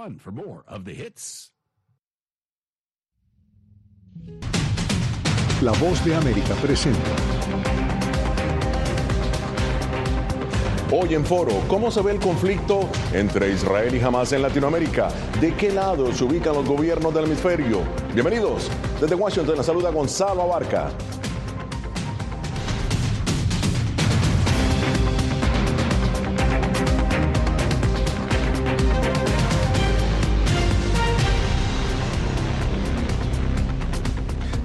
for more of the hits. La voz de América presenta. Hoy en Foro, ¿cómo se ve el conflicto entre Israel y Hamas en Latinoamérica? ¿De qué lado se ubican los gobiernos del hemisferio? Bienvenidos. Desde Washington, la saluda Gonzalo Abarca.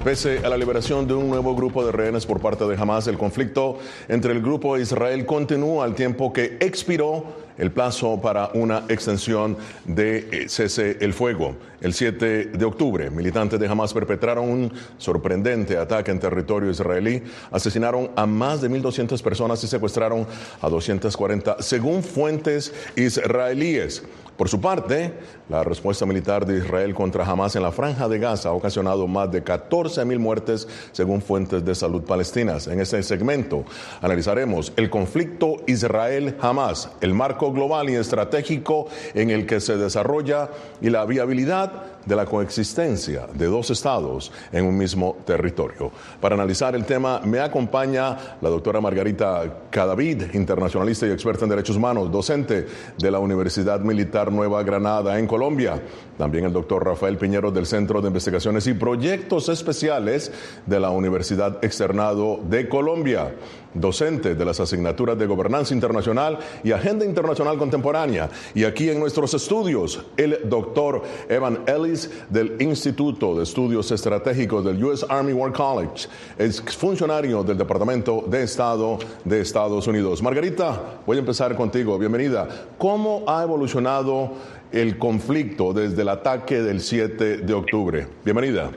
Pese a la liberación de un nuevo grupo de rehenes por parte de Hamas, el conflicto entre el grupo e Israel continúa al tiempo que expiró el plazo para una extensión de eh, cese el fuego. El 7 de octubre, militantes de Hamas perpetraron un sorprendente ataque en territorio israelí, asesinaron a más de 1.200 personas y secuestraron a 240, según fuentes israelíes. Por su parte, la respuesta militar de Israel contra Hamas en la franja de Gaza ha ocasionado más de 14 mil muertes, según fuentes de salud palestinas. En este segmento analizaremos el conflicto Israel-Hamas, el marco global y estratégico en el que se desarrolla y la viabilidad de la coexistencia de dos estados en un mismo territorio. Para analizar el tema me acompaña la doctora Margarita Cadavid, internacionalista y experta en derechos humanos, docente de la Universidad Militar Nueva Granada en Colombia. También el doctor Rafael Piñero del Centro de Investigaciones y Proyectos Especiales de la Universidad Externado de Colombia docente de las asignaturas de Gobernanza Internacional y Agenda Internacional Contemporánea. Y aquí en nuestros estudios, el doctor Evan Ellis del Instituto de Estudios Estratégicos del U.S. Army War College, es funcionario del Departamento de Estado de Estados Unidos. Margarita, voy a empezar contigo. Bienvenida. ¿Cómo ha evolucionado el conflicto desde el ataque del 7 de octubre? Bienvenida.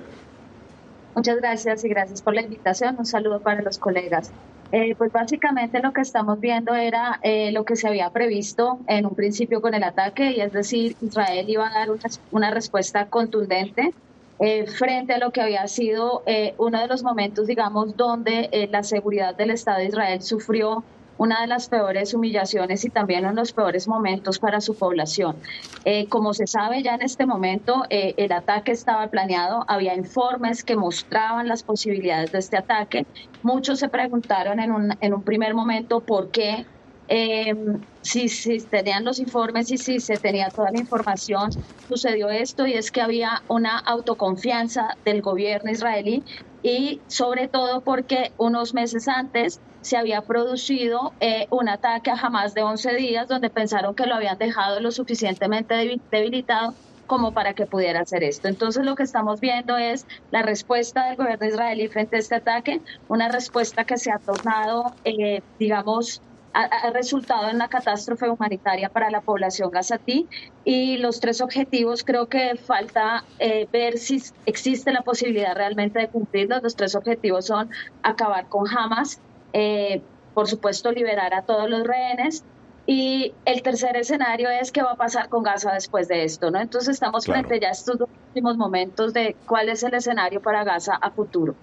Muchas gracias y gracias por la invitación. Un saludo para los colegas. Eh, pues básicamente lo que estamos viendo era eh, lo que se había previsto en un principio con el ataque, y es decir, Israel iba a dar una, respuesta contundente eh, frente a lo que había sido uno de los momentos, digamos, donde la seguridad del Estado de Israel sufrió una de las peores humillaciones y también uno de los peores momentos para su población. Eh, como se sabe ya en este momento, eh, el ataque estaba planeado, había informes que mostraban las posibilidades de este ataque. Muchos se preguntaron en un, en un primer momento por qué eh, si, si, tenían los informes y si se tenía toda la información, sucedió esto y es que había una autoconfianza del gobierno israelí y sobre todo porque unos meses antes se había producido eh, un ataque a Hamas de 11 días donde pensaron que lo habían dejado lo suficientemente debilitado como para que pudiera hacer esto. Entonces lo que estamos viendo es la respuesta del gobierno israelí frente a este ataque, una respuesta que se ha tornado, eh, digamos, ha, resultado en una catástrofe humanitaria para la población gazatí y los tres objetivos creo que falta eh, ver si existe la posibilidad realmente de cumplirlos. Los tres objetivos son acabar con Hamas, eh, por supuesto liberar a todos los rehenes y el tercer escenario es qué va a pasar con Gaza después de esto, ¿no? Entonces estamos frente ya a estos últimos momentos de cuál es el escenario para Gaza a futuro.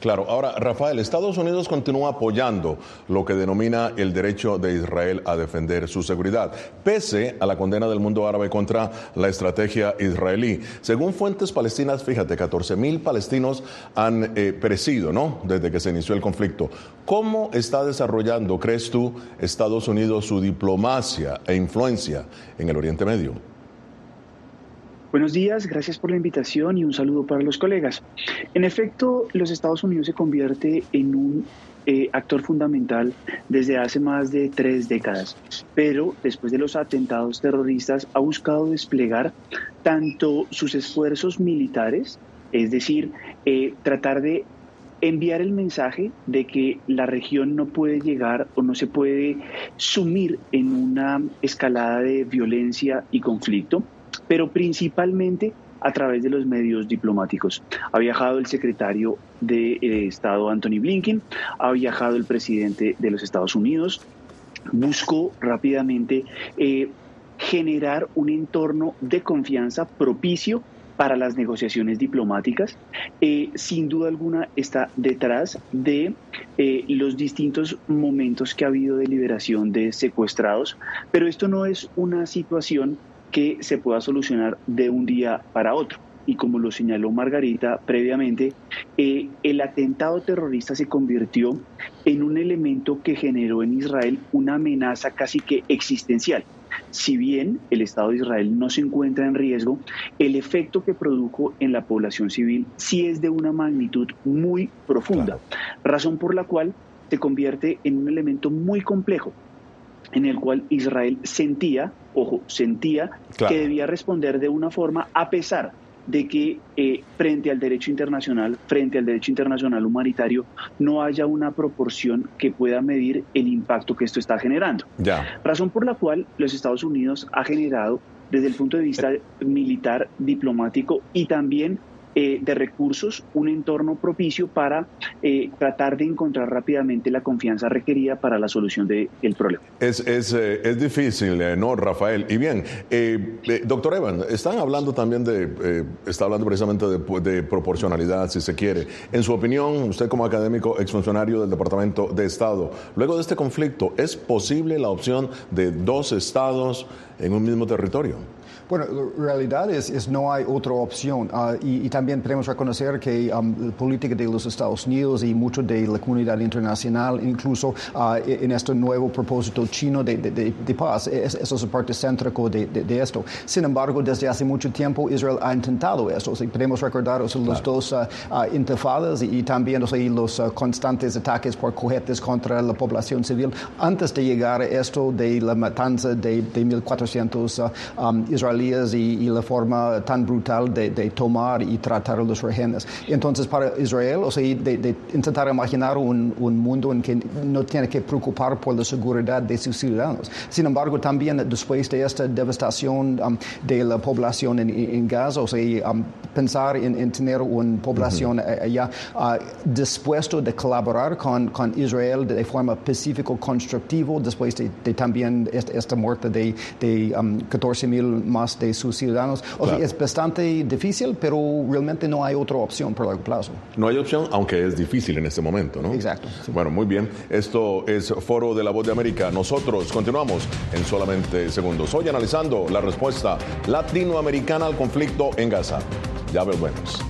Claro, ahora Rafael, Estados Unidos continúa apoyando lo que denomina el derecho de Israel a defender su seguridad, pese a la condena del mundo árabe contra la estrategia israelí. Según fuentes palestinas, fíjate, 14 mil palestinos han eh, perecido, ¿no? Desde que se inició el conflicto. ¿Cómo está desarrollando, crees tú, Estados Unidos su diplomacia e influencia en el Oriente Medio? Buenos días, gracias por la invitación y un saludo para los colegas. En efecto, los Estados Unidos se convierte en un eh, actor fundamental desde hace más de tres décadas, pero después de los atentados terroristas ha buscado desplegar tanto sus esfuerzos militares, es decir, eh, tratar de enviar el mensaje de que la región no puede llegar o no se puede sumir en una escalada de violencia y conflicto, pero principalmente a través de los medios diplomáticos. Ha viajado el secretario de eh, Estado Anthony Blinken, ha viajado el presidente de los Estados Unidos, buscó rápidamente eh, generar un entorno de confianza propicio para las negociaciones diplomáticas. Eh, sin duda alguna está detrás de los distintos momentos que ha habido de liberación de secuestrados, pero esto no es una situación que se pueda solucionar de un día para otro. Y como lo señaló Margarita previamente, eh, el atentado terrorista se convirtió en un elemento que generó en Israel una amenaza casi que existencial. Si bien el Estado de Israel no se encuentra en riesgo, el efecto que produjo en la población civil sí es de una magnitud muy profunda, razón por la cual se convierte en un elemento muy complejo en el cual Israel sentía, ojo, sentía que debía responder de una forma a pesar de que eh, frente al derecho internacional, frente al derecho internacional humanitario, no haya una proporción que pueda medir el impacto que esto está generando. Ya. Razón por la cual los Estados Unidos ha generado desde el punto de vista militar, diplomático y también eh, de recursos, un entorno propicio para eh, tratar de encontrar rápidamente la confianza requerida para la solución del problema. Es, es, eh, es difícil, ¿no, Rafael? Y bien, doctor Evan, están hablando también de, está hablando precisamente de, de, proporcionalidad, si se quiere. En su opinión, usted como académico, exfuncionario del Departamento de Estado, luego de este conflicto, ¿es posible la opción de dos estados en un mismo territorio? Bueno, la realidad es, es no hay otra opción uh, y, y, también tenemos que reconocer que um, la política de los Estados Unidos y mucho de la comunidad internacional, incluso uh, en este nuevo propósito chino de, de, de paz, es, eso es parte céntrica de, de, esto. Sin embargo, desde hace mucho tiempo Israel ha intentado eso. O sea, podemos recordar o sea, los dos uh, intifadas y, y, también o sea, los constantes ataques por cohetes contra la población civil antes de llegar a esto de la matanza de, de 1.400 um, israelíes y, la forma tan brutal de, tomar y tratar a los rehenes. Entonces, para Israel, o sea, de, intentar imaginar un, mundo en que no tiene que preocupar por la seguridad de sus ciudadanos. Sin embargo, también después de esta devastación um, de la población en, Gaza, o sea, um, pensar en, tener una población allá uh, dispuesto de colaborar con, con Israel de forma pacífico, constructivo, después de, también esta, muerte de, de 14 um, mil más de sus ciudadanos. O sea, es bastante difícil, pero realmente no hay otra opción por largo plazo. No hay opción, aunque es difícil en este momento, ¿no? Exacto. Bueno, muy bien. Esto es Foro de la Voz de América. Nosotros continuamos en solamente segundos. Hoy analizando la respuesta latinoamericana al conflicto en Gaza. Ya volvemos.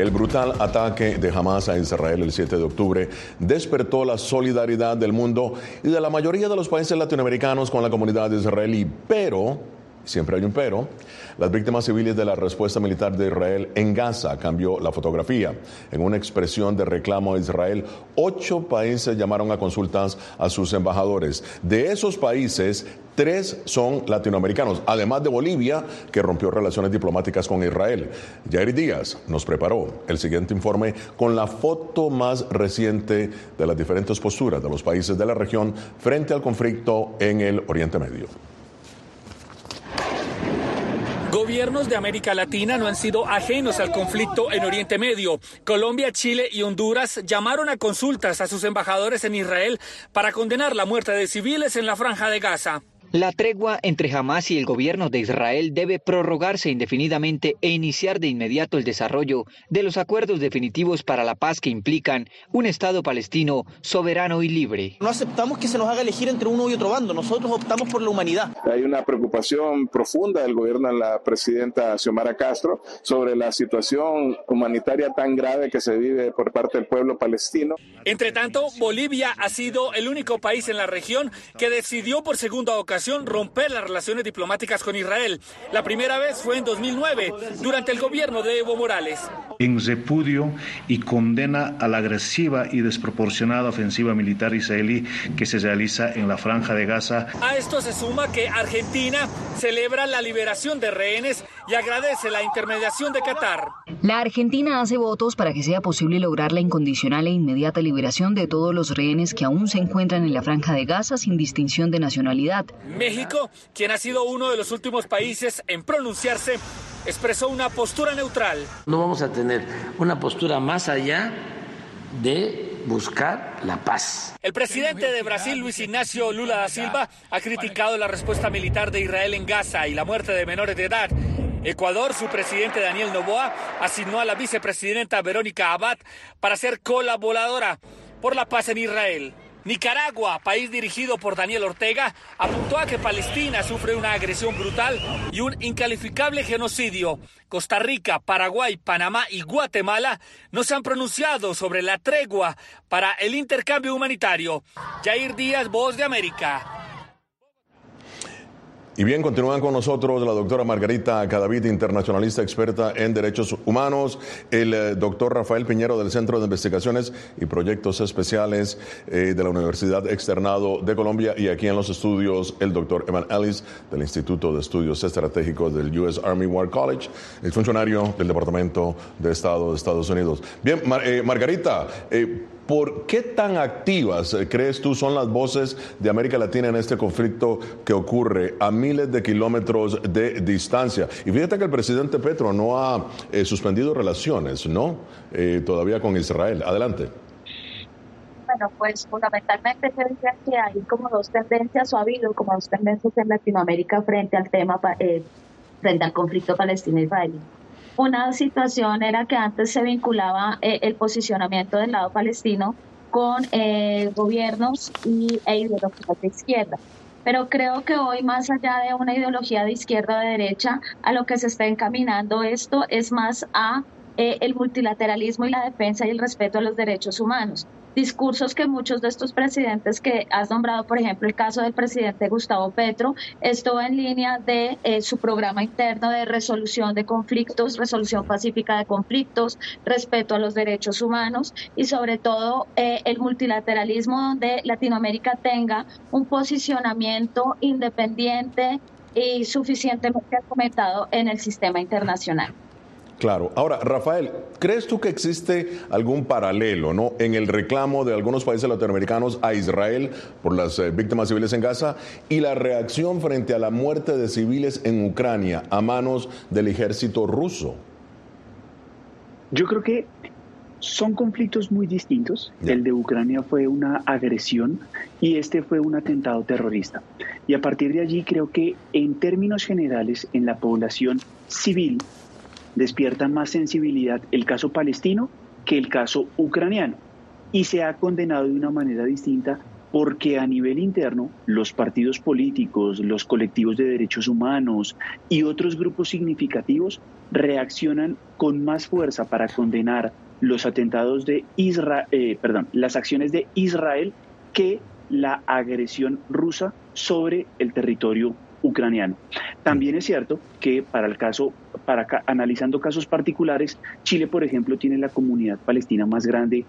El brutal ataque de Hamas a Israel el 7 de octubre despertó la solidaridad del mundo y de la mayoría de los países latinoamericanos con la comunidad israelí, pero siempre hay un pero. Las víctimas civiles de la respuesta militar de Israel en Gaza cambió la fotografía. En una expresión de reclamo a Israel, ocho países llamaron a consultas a sus embajadores. De esos países, tres son latinoamericanos, además de Bolivia, que rompió relaciones diplomáticas con Israel. Jair Díaz nos preparó el siguiente informe con la foto más reciente de las diferentes posturas de los países de la región frente al conflicto en el Oriente Medio. Gobiernos de América Latina no han sido ajenos al conflicto en Oriente Medio. Colombia, Chile y Honduras llamaron a consultas a sus embajadores en Israel para condenar la muerte de civiles en la franja de Gaza. La tregua entre Hamas y el gobierno de Israel debe prorrogarse indefinidamente e iniciar de inmediato el desarrollo de los acuerdos definitivos para la paz que implican un Estado palestino soberano y libre. No aceptamos que se nos haga elegir entre uno y otro bando, nosotros optamos por la humanidad. Hay una preocupación profunda del gobierno de la presidenta Xiomara Castro sobre la situación humanitaria tan grave que se vive por parte del pueblo palestino. Entre tanto, Bolivia ha sido el único país en la región que decidió por segunda ocasión romper las relaciones diplomáticas con Israel. La primera vez fue en 2009, durante el gobierno de Evo Morales. En repudio y condena a la agresiva y desproporcionada ofensiva militar israelí que se realiza en la franja de Gaza. A esto se suma que Argentina celebra la liberación de rehenes y agradece la intermediación de Qatar. La Argentina hace votos para que sea posible lograr la incondicional e inmediata liberación de todos los rehenes que aún se encuentran en la franja de Gaza sin distinción de nacionalidad. México, quien ha sido uno de los últimos países en pronunciarse, expresó una postura neutral. No vamos a tener una postura más allá de buscar la paz. El presidente de Brasil, Luis Ignacio Lula da Silva, ha criticado la respuesta militar de Israel en Gaza y la muerte de menores de edad. Ecuador, su presidente Daniel Noboa asignó a la vicepresidenta Verónica Abad para ser colaboradora por la paz en Israel. Nicaragua, país dirigido por Daniel Ortega, apuntó a que Palestina sufre una agresión brutal y un incalificable genocidio. Costa Rica, Paraguay, Panamá y Guatemala no se han pronunciado sobre la tregua para el intercambio humanitario. Jair Díaz, Voz de América. Y bien, continúan con nosotros la doctora Margarita Cadavid, internacionalista experta en derechos humanos, el eh, doctor Rafael Piñero del Centro de Investigaciones y Proyectos Especiales eh, de la Universidad Externado de Colombia y aquí en los estudios el doctor Evan Ellis del Instituto de Estudios Estratégicos del U.S. Army War College, el funcionario del Departamento de Estado de Estados Unidos. Bien, eh, Margarita, ¿Por qué tan activas eh, crees tú son las voces de América Latina en este conflicto que ocurre a miles de kilómetros de distancia? Y fíjate que el presidente Petro no ha eh, suspendido relaciones, ¿no? Eh, todavía con Israel. Adelante. Bueno, pues fundamentalmente se dice que hay como dos tendencias, o ha habido como dos tendencias en Latinoamérica frente al tema, frente al conflicto palestino-israelí. Una situación era que antes se vinculaba eh, el posicionamiento del lado palestino con eh, gobiernos y, e ideologías de izquierda. Pero creo que hoy, más allá de una ideología de izquierda o de derecha, a lo que se está encaminando esto es más a eh, el multilateralismo y la defensa y el respeto a los derechos humanos discursos que muchos de estos presidentes que has nombrado, por ejemplo, el caso del presidente Gustavo Petro, estuvo en línea de eh, su programa interno de resolución de conflictos, resolución pacífica de conflictos, respeto a los derechos humanos y sobre todo eh, el multilateralismo donde Latinoamérica tenga un posicionamiento independiente y suficientemente comentado en el sistema internacional. Claro. Ahora, Rafael, ¿crees tú que existe algún paralelo ¿no? en el reclamo de algunos países latinoamericanos a Israel por las eh, víctimas civiles en Gaza y la reacción frente a la muerte de civiles en Ucrania a manos del ejército ruso? Yo creo que son conflictos muy distintos. El de Ucrania fue una agresión y este fue un atentado terrorista. Y a partir de allí creo que en términos generales en la población civil despierta más sensibilidad el caso palestino que el caso ucraniano. Y se ha condenado de una manera distinta porque a nivel interno los partidos políticos, los colectivos de derechos humanos y otros grupos significativos reaccionan con más fuerza para condenar los atentados de Israel, eh, perdón, las acciones de Israel que la agresión rusa sobre el territorio ucraniano. También es cierto que para el caso, para analizando casos particulares, Chile, por ejemplo, tiene la comunidad palestina más grande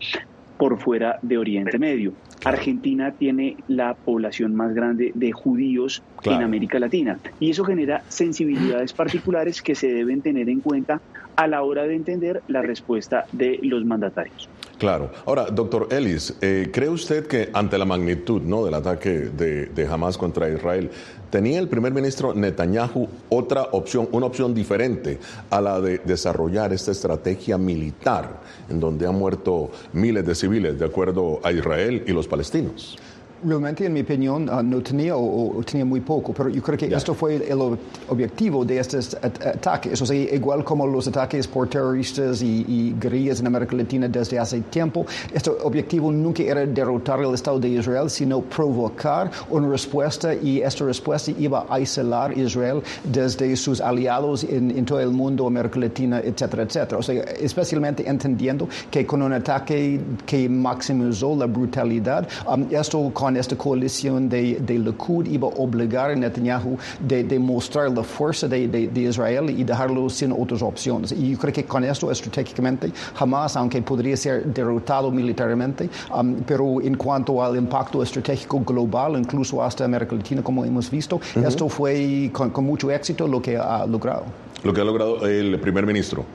por fuera de Oriente Medio. Argentina tiene la población más grande de judíos en América Latina y eso genera sensibilidades particulares que se deben tener en cuenta a la hora de entender la respuesta de los mandatarios. Claro. Ahora, doctor Ellis, eh, ¿cree usted que ante la magnitud ¿no? del ataque de, de Hamas contra Israel, tenía el primer ministro Netanyahu otra opción, una opción diferente a la de desarrollar esta estrategia militar en donde han muerto miles de civiles, de acuerdo a Israel y los palestinos? Realmente, en mi opinión, ah, no tenía o, tenía muy poco, pero yo creo que esto fue el objetivo de estos ataques. O sea, igual como los ataques por terroristas y, guerrillas en América Latina desde hace tiempo, este objetivo nunca era derrotar el Estado de Israel, sino provocar una respuesta y esta respuesta iba a aislar Israel desde sus aliados en, todo el mundo, América Latina, etcétera, etcétera. O sea, especialmente entendiendo que con un ataque que maximizó la brutalidad, um, esto con esta coalición de, de Likud iba a obligar a Netanyahu de, de mostrar la fuerza de, de, Israel y dejarlo sin otras opciones. Y yo creo que con esto estratégicamente jamás, aunque podría ser derrotado militarmente, um, pero en cuanto al impacto estratégico global, incluso hasta América Latina, como hemos visto, esto fue con, con mucho éxito lo que ha logrado. Lo que ha logrado el primer ministro.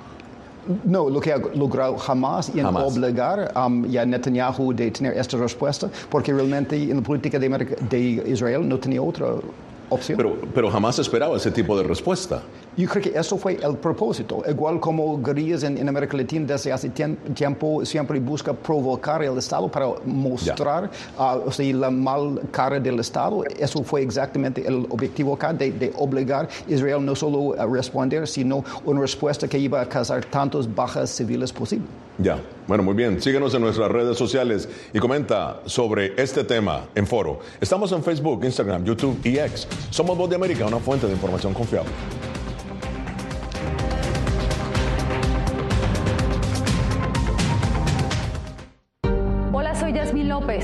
No, lo que ha logrado jamás en obligar um, a Netanyahu de tener esta respuesta, porque realmente en la política de, de Israel no tenía otra opción. Pero, pero jamás esperaba ese tipo de respuesta. Yo creo que eso fue el propósito. Igual como guerrillas en, América Latina desde hace tiempo siempre busca provocar el Estado para mostrar uh, la mal cara del Estado. Eso fue exactamente el objetivo acá de, de, obligar a Israel no solo a responder, sino una respuesta que iba a causar tantas bajas civiles posibles. Ya, bueno, muy bien. Síguenos en nuestras redes sociales y comenta sobre este tema en foro. Estamos en Facebook, Instagram, YouTube y X. Somos Voz de América, una fuente de información confiable.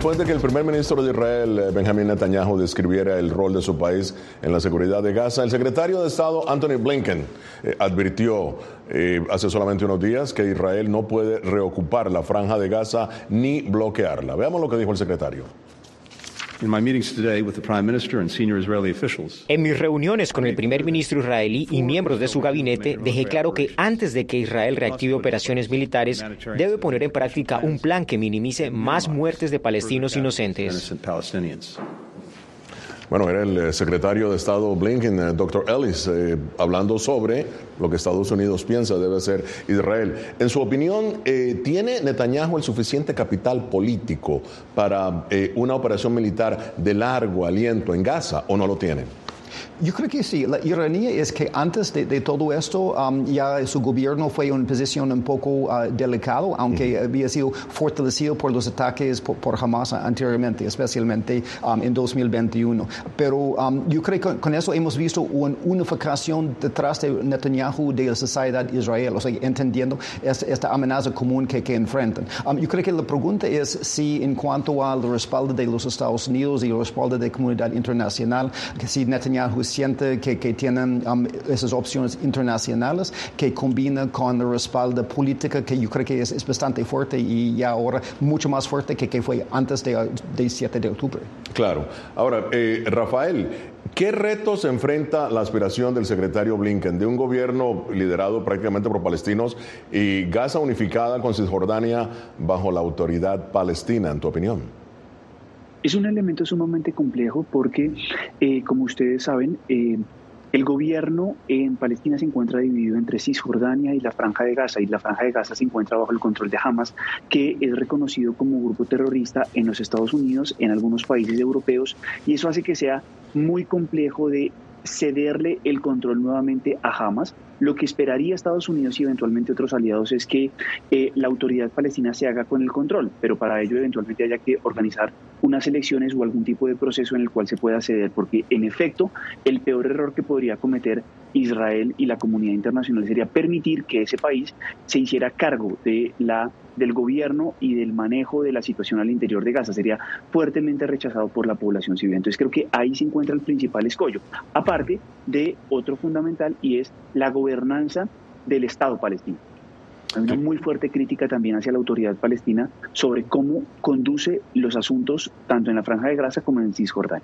después de que el primer ministro de Israel, eh, Benjamin Netanyahu, describiera el rol de su país en la seguridad de Gaza, el secretario de Estado, Anthony Blinken, eh, advirtió eh, hace solamente unos días que Israel no puede reocupar la franja de Gaza ni bloquearla. Veamos lo que dijo el secretario. En mis reuniones con el primer ministro israelí y miembros de su gabinete, dejé claro que antes de que Israel reactive operaciones militares, debe poner en práctica un plan que minimice más muertes de palestinos inocentes. Bueno, era el eh, secretario de Estado Blinken, eh, Dr. Ellis, eh, hablando sobre lo que Estados Unidos piensa debe ser Israel. En su opinión, ¿tiene Netanyahu el suficiente capital político para una operación militar de largo aliento en Gaza o no lo tiene? Yo creo que sí. La ironía es que antes de, todo esto um, ya su gobierno fue en una posición un poco uh, delicado, aunque había sido fortalecido por los ataques por, Hamas anteriormente, especialmente um, en 2021. Pero um, yo creo que con eso hemos visto una unificación detrás de Netanyahu de la sociedad israelí, o sea, entendiendo esta, amenaza común que, que enfrentan. yo creo que la pregunta es si en cuanto al respaldo de los Estados Unidos y el respaldo de la comunidad internacional, que si Netanyahu siente que, que tienen um, esas opciones internacionales que combinan con el respaldo político que yo creo que es, bastante fuerte y ya ahora mucho más fuerte que, que fue antes del de 7 de octubre. Claro. Ahora, eh, Rafael, ¿Qué retos enfrenta la aspiración del secretario Blinken de un gobierno liderado prácticamente por palestinos y Gaza unificada con Cisjordania bajo la autoridad palestina, en tu opinión? Es un elemento sumamente complejo porque, eh, como ustedes saben, eh, el gobierno en Palestina se encuentra dividido entre Cisjordania y la Franja de Gaza, y la Franja de Gaza se encuentra bajo el control de Hamas, que es reconocido como grupo terrorista en los Estados Unidos, en algunos países europeos, y eso hace que sea muy complejo de cederle el control nuevamente a Hamas. Lo que esperaría Estados Unidos y eventualmente otros aliados es que eh, la autoridad palestina se haga con el control, pero para ello eventualmente haya que organizar unas elecciones o algún tipo de proceso en el cual se pueda ceder, porque en efecto el peor error que podría cometer Israel y la comunidad internacional sería permitir que ese país se hiciera cargo de la del gobierno y del manejo de la situación al interior de Gaza. Sería fuertemente rechazado por la población civil. Entonces creo que ahí se encuentra el principal escollo, aparte de otro fundamental y es la gobernanza del Estado palestino. Hay una muy fuerte crítica también hacia la autoridad palestina sobre cómo conduce los asuntos tanto en la Franja de Gaza como en Cisjordania.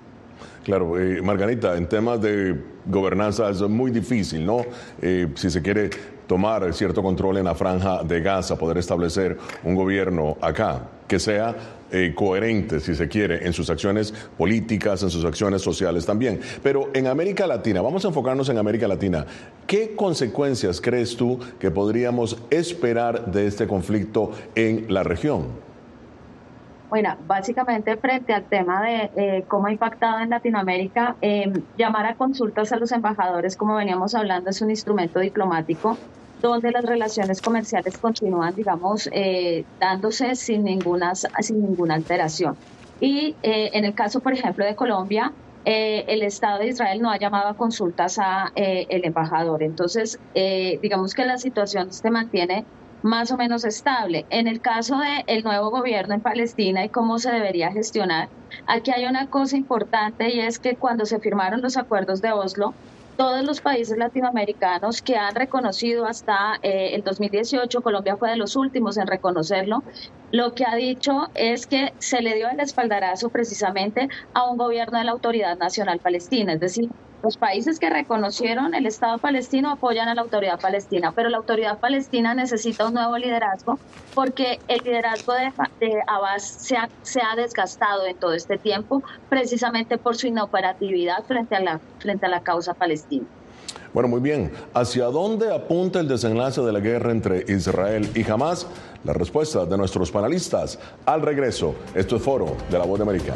Claro, eh, Margarita, en temas de gobernanza es muy difícil, ¿no? Eh, si se quiere tomar cierto control en la franja de Gaza, poder establecer un gobierno acá que sea eh, coherente, si se quiere, en sus acciones políticas, en sus acciones sociales también. Pero en América Latina, vamos a enfocarnos en América Latina, ¿qué consecuencias crees tú que podríamos esperar de este conflicto en la región? Bueno, básicamente frente al tema de eh, cómo ha impactado en Latinoamérica, em, llamar a consultas a los embajadores, como veníamos hablando, es un instrumento diplomático donde las relaciones comerciales continúan, digamos, eh, dándose sin ninguna, sin ninguna alteración. Y eh, en el caso, por ejemplo, de Colombia, el Estado de Israel no ha llamado a consultas a el embajador. Entonces, digamos que la situación se mantiene más o menos estable. En el caso del nuevo gobierno en Palestina y cómo se debería gestionar, aquí hay una cosa importante y es que cuando se firmaron los acuerdos de Oslo, todos los países latinoamericanos que han reconocido hasta eh, el 2018, Colombia fue de los últimos en reconocerlo, lo que ha dicho es que se le dio el espaldarazo precisamente a un gobierno de la Autoridad Nacional Palestina, es decir, los países que reconocieron el Estado palestino apoyan a la autoridad palestina, pero la autoridad palestina necesita un nuevo liderazgo porque el liderazgo de, Abbas se ha, se ha, desgastado en todo este tiempo precisamente por su inoperatividad frente a la, frente a la causa palestina. Bueno, muy bien. ¿Hacia dónde apunta el desenlace de la guerra entre Israel y Hamas? La respuesta de nuestros panelistas al regreso. Esto es Foro de la Voz de América.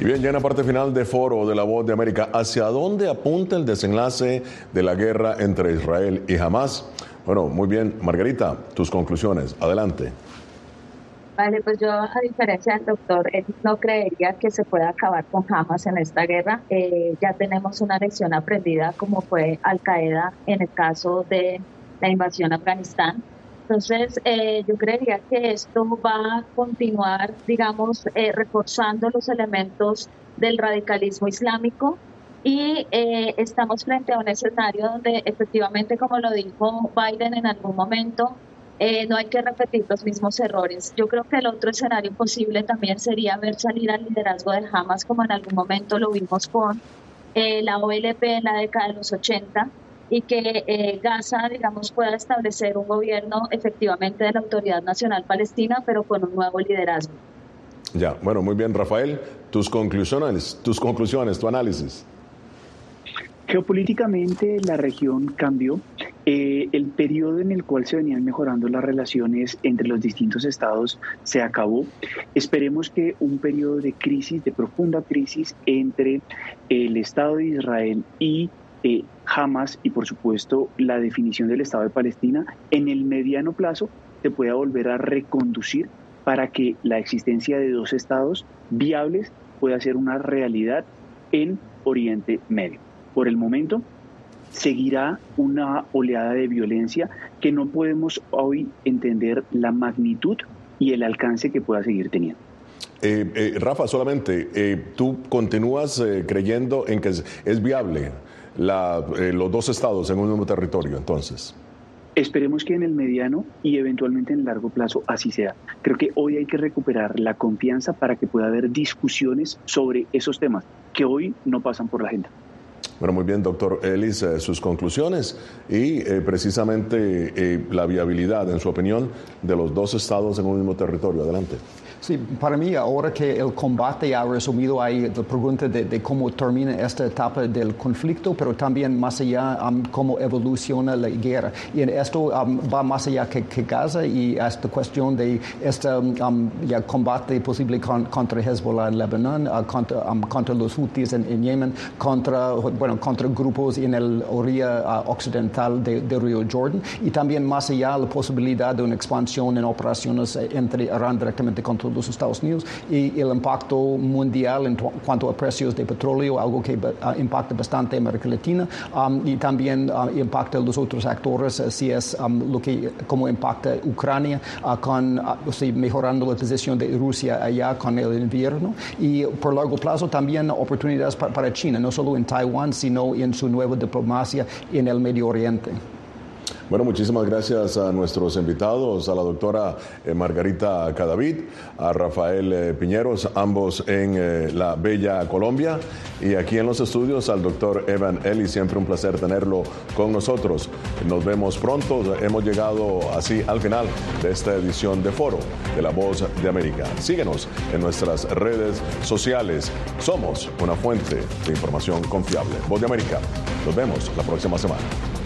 Y bien, ya en la parte final de foro de la voz de América, ¿hacia dónde apunta el desenlace de la guerra entre Israel y Hamas? Bueno, muy bien, Margarita, tus conclusiones, adelante. Vale, pues yo a diferencia del doctor, no creería que se pueda acabar con Hamas en esta guerra. Eh, ya tenemos una lección aprendida como fue Al Qaeda en el caso de la invasión a Afganistán. Entonces, eh, yo creería que esto va a continuar, digamos, eh, reforzando los elementos del radicalismo islámico y eh, estamos frente a un escenario donde efectivamente, como lo dijo Biden en algún momento, no hay que repetir los mismos errores. Yo creo que el otro escenario posible también sería ver salir al liderazgo de Hamas, como en algún momento lo vimos con la OLP en la década de los 80 y que eh, Gaza, digamos, pueda establecer un gobierno efectivamente de la Autoridad Nacional Palestina, pero con un nuevo liderazgo. Ya, bueno, muy bien, Rafael, tus conclusiones, tus conclusiones, tu análisis. Geopolíticamente la región cambió. Eh, el periodo en el cual se venían mejorando las relaciones entre los distintos estados se acabó. Esperemos que un periodo de crisis, de profunda crisis entre el Estado de Israel y eh, Hamas y por supuesto la definición del Estado de Palestina en el mediano plazo se pueda volver a reconducir para que la existencia de dos estados viables pueda ser una realidad en Oriente Medio. Por el momento seguirá una oleada de violencia que no podemos hoy entender la magnitud y el alcance que pueda seguir teniendo. Eh, eh, Rafa, solamente, eh, ¿tú continúas creyendo en que es viable eh, los dos estados en un mismo territorio, entonces? Esperemos que en el mediano y eventualmente en el largo plazo así sea. Creo que hoy hay que recuperar la confianza para que pueda haber discusiones sobre esos temas que hoy no pasan por la agenda. Bueno, muy bien, doctor Ellis, eh, sus conclusiones y eh, precisamente la viabilidad, en su opinión, de los dos estados en un mismo territorio. Adelante. Sí, para mí ahora que el combate ha resumido ahí la pregunta de, cómo termina esta etapa del conflicto, pero también más allá um, cómo evoluciona la guerra. Y en esto um, va más allá que, Gaza y esta cuestión de este um, ya combate posible contra Hezbollah en Lebanon, uh, contra, contra, los Houthis en, Yemen, contra, bueno, contra grupos en el orilla uh, occidental de, Río Jordan y también más allá la posibilidad de una expansión en operaciones eh, entre Irán directamente contra los Estados Unidos y el impacto mundial en cuanto a precios de petróleo, algo que ah, impacta bastante América Latina um, y también uh, impacta a los otros actores, uh, si es um, lo que como impacta Ucrania uh, con mejorando la posición de Rusia allá con el invierno y por largo plazo también oportunidades para China, no solo en Taiwán, sino en su nueva diplomacia en el Medio Oriente. Bueno, muchísimas gracias a nuestros invitados, a la doctora eh, Margarita Cadavid, a Rafael eh, Piñeros, ambos en eh, la Bella Colombia, y aquí en los estudios al doctor Evan Eli. Siempre un placer tenerlo con nosotros. Nos vemos pronto. Hemos llegado así al final de esta edición de Foro de la Voz de América. Síguenos en nuestras redes sociales. Somos una fuente de información confiable. Voz de América. Nos vemos la próxima semana.